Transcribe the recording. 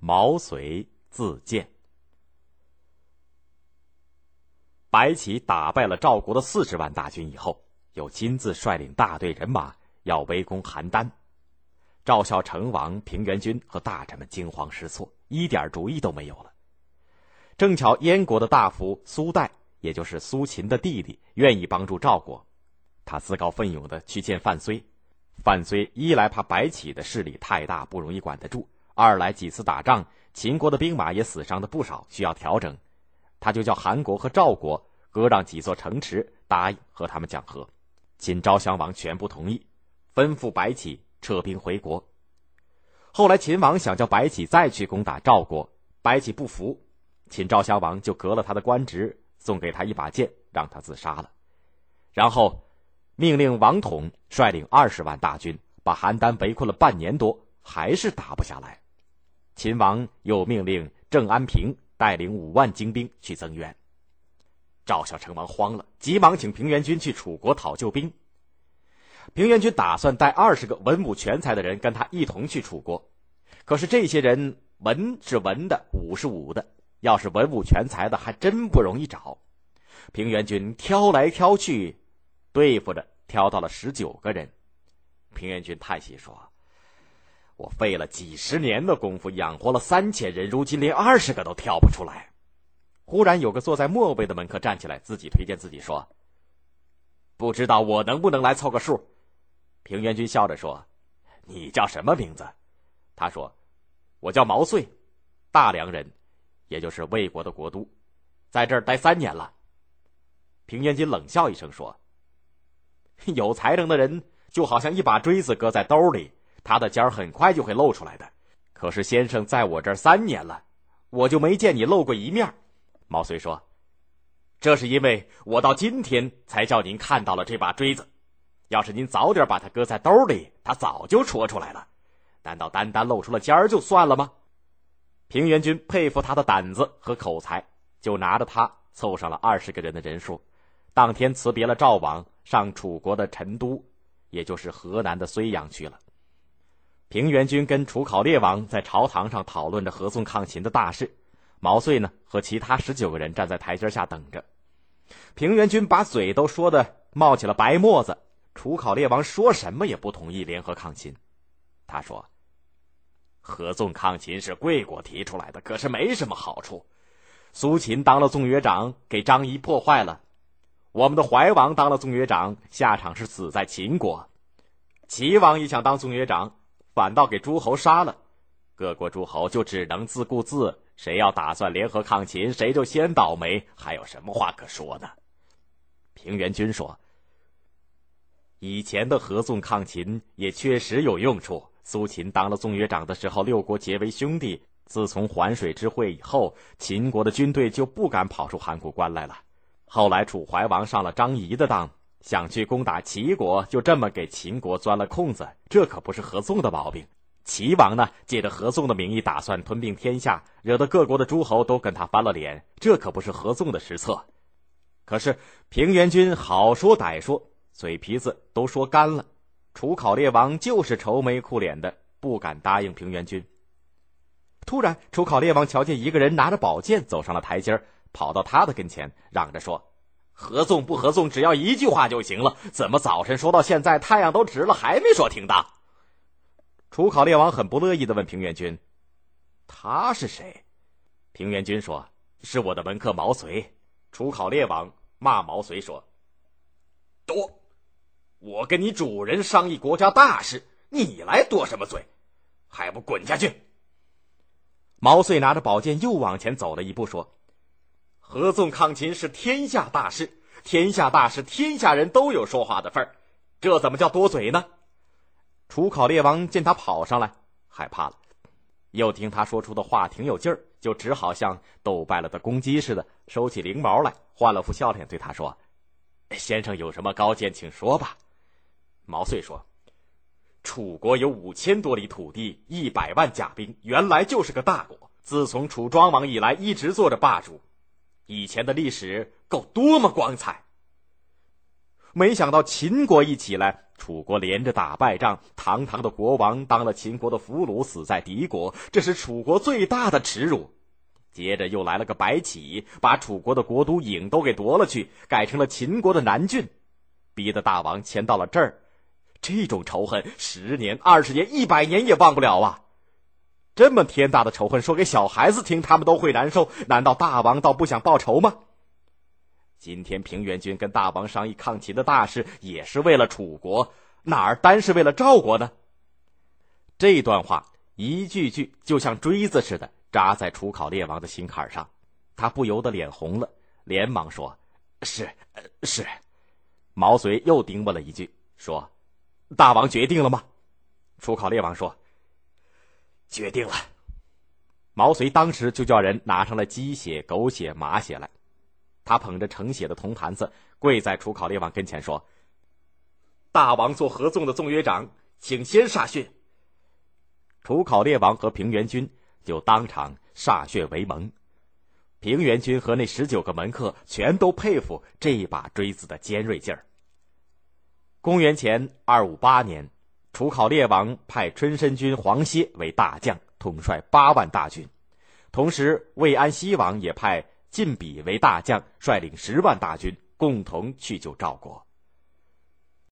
毛遂自荐。白起打败了赵国的四十万大军以后，又亲自率领大队人马要围攻邯郸。赵孝成王平原君和大臣们惊慌失措，一点主意都没有了。正巧燕国的大夫苏代，也就是苏秦的弟弟，愿意帮助赵国，他自告奋勇的去见范睢。范睢一来怕白起的势力太大，不容易管得住；二来几次打仗，秦国的兵马也死伤的不少，需要调整。他就叫韩国和赵国割让几座城池，答应和他们讲和。秦昭襄王全部同意，吩咐白起撤兵回国。后来秦王想叫白起再去攻打赵国，白起不服，秦昭襄王就革了他的官职，送给他一把剑，让他自杀了。然后命令王统率领二十万大军把邯郸围困了半年多，还是打不下来。秦王又命令郑安平。带领五万精兵去增援，赵孝成王慌了，急忙请平原君去楚国讨救兵。平原君打算带二十个文武全才的人跟他一同去楚国，可是这些人文是文的，武是武的，要是文武全才的还真不容易找。平原君挑来挑去，对付着挑到了十九个人。平原君叹息说。我费了几十年的功夫养活了三千人，如今连二十个都挑不出来。忽然有个坐在末位的门客站起来，自己推荐自己说：“不知道我能不能来凑个数？”平原君笑着说：“你叫什么名字？”他说：“我叫毛遂，大梁人，也就是魏国的国都，在这儿待三年了。”平原君冷笑一声说：“ 有才能的人就好像一把锥子搁在兜里。”他的尖儿很快就会露出来的，可是先生在我这儿三年了，我就没见你露过一面。毛遂说：“这是因为我到今天才叫您看到了这把锥子，要是您早点把它搁在兜里，它早就戳出来了。难道单单露出了尖儿就算了吗？”平原君佩服他的胆子和口才，就拿着他凑上了二十个人的人数，当天辞别了赵王，上楚国的陈都，也就是河南的睢阳去了。平原君跟楚考烈王在朝堂上讨论着合纵抗秦的大事，毛遂呢和其他十九个人站在台阶下等着。平原君把嘴都说的冒起了白沫子，楚考烈王说什么也不同意联合抗秦。他说：“合纵抗秦是贵国提出来的，可是没什么好处。苏秦当了纵约长，给张仪破坏了；我们的怀王当了纵约长，下场是死在秦国；齐王也想当纵约长。”反倒给诸侯杀了，各国诸侯就只能自顾自，谁要打算联合抗秦，谁就先倒霉，还有什么话可说呢？平原君说：“以前的合纵抗秦也确实有用处。苏秦当了纵约长的时候，六国结为兄弟。自从环水之会以后，秦国的军队就不敢跑出函谷关来了。后来楚怀王上了张仪的当。”想去攻打齐国，就这么给秦国钻了空子，这可不是合纵的毛病。齐王呢，借着合纵的名义打算吞并天下，惹得各国的诸侯都跟他翻了脸，这可不是合纵的实策。可是平原君好说歹说，嘴皮子都说干了。楚考烈王就是愁眉苦脸的，不敢答应平原君。突然，楚考烈王瞧见一个人拿着宝剑走上了台阶跑到他的跟前，嚷着说。合纵不合纵，只要一句话就行了。怎么早晨说到现在，太阳都直了，还没说停当？楚考烈王很不乐意的问平原君：“他是谁？”平原君说：“是我的门客毛遂。”楚考烈王骂毛遂说：“多！我跟你主人商议国家大事，你来多什么嘴？还不滚下去！”毛遂拿着宝剑又往前走了一步，说。合纵抗秦是天下大事，天下大事，天下人都有说话的份儿，这怎么叫多嘴呢？楚考烈王见他跑上来，害怕了，又听他说出的话挺有劲儿，就只好像斗败了的公鸡似的，收起翎毛来，换了副笑脸对他说：“先生有什么高见，请说吧。”毛遂说：“楚国有五千多里土地，一百万甲兵，原来就是个大国。自从楚庄王以来，一直做着霸主。”以前的历史够多么光彩！没想到秦国一起来，楚国连着打败仗，堂堂的国王当了秦国的俘虏，死在敌国，这是楚国最大的耻辱。接着又来了个白起，把楚国的国都郢都给夺了去，改成了秦国的南郡，逼得大王迁到了这儿。这种仇恨，十年、二十年、一百年也忘不了啊！这么天大的仇恨，说给小孩子听，他们都会难受。难道大王倒不想报仇吗？今天平原君跟大王商议抗秦的大事，也是为了楚国，哪儿单是为了赵国呢？这段话一句句就像锥子似的扎在楚考烈王的心坎上，他不由得脸红了，连忙说：“是，是。”毛遂又盯问了一句，说：“大王决定了吗？”楚考烈王说：“决定了。”毛遂当时就叫人拿上了鸡血、狗血、马血来。他捧着盛血的铜坛子，跪在楚考烈王跟前说：“大王做合纵的纵约长，请先歃血。”楚考烈王和平原君就当场歃血为盟。平原君和那十九个门客全都佩服这一把锥子的尖锐劲儿。公元前二五八年，楚考烈王派春申君黄歇为大将，统帅八万大军，同时魏安西王也派。晋鄙为大将，率领十万大军，共同去救赵国。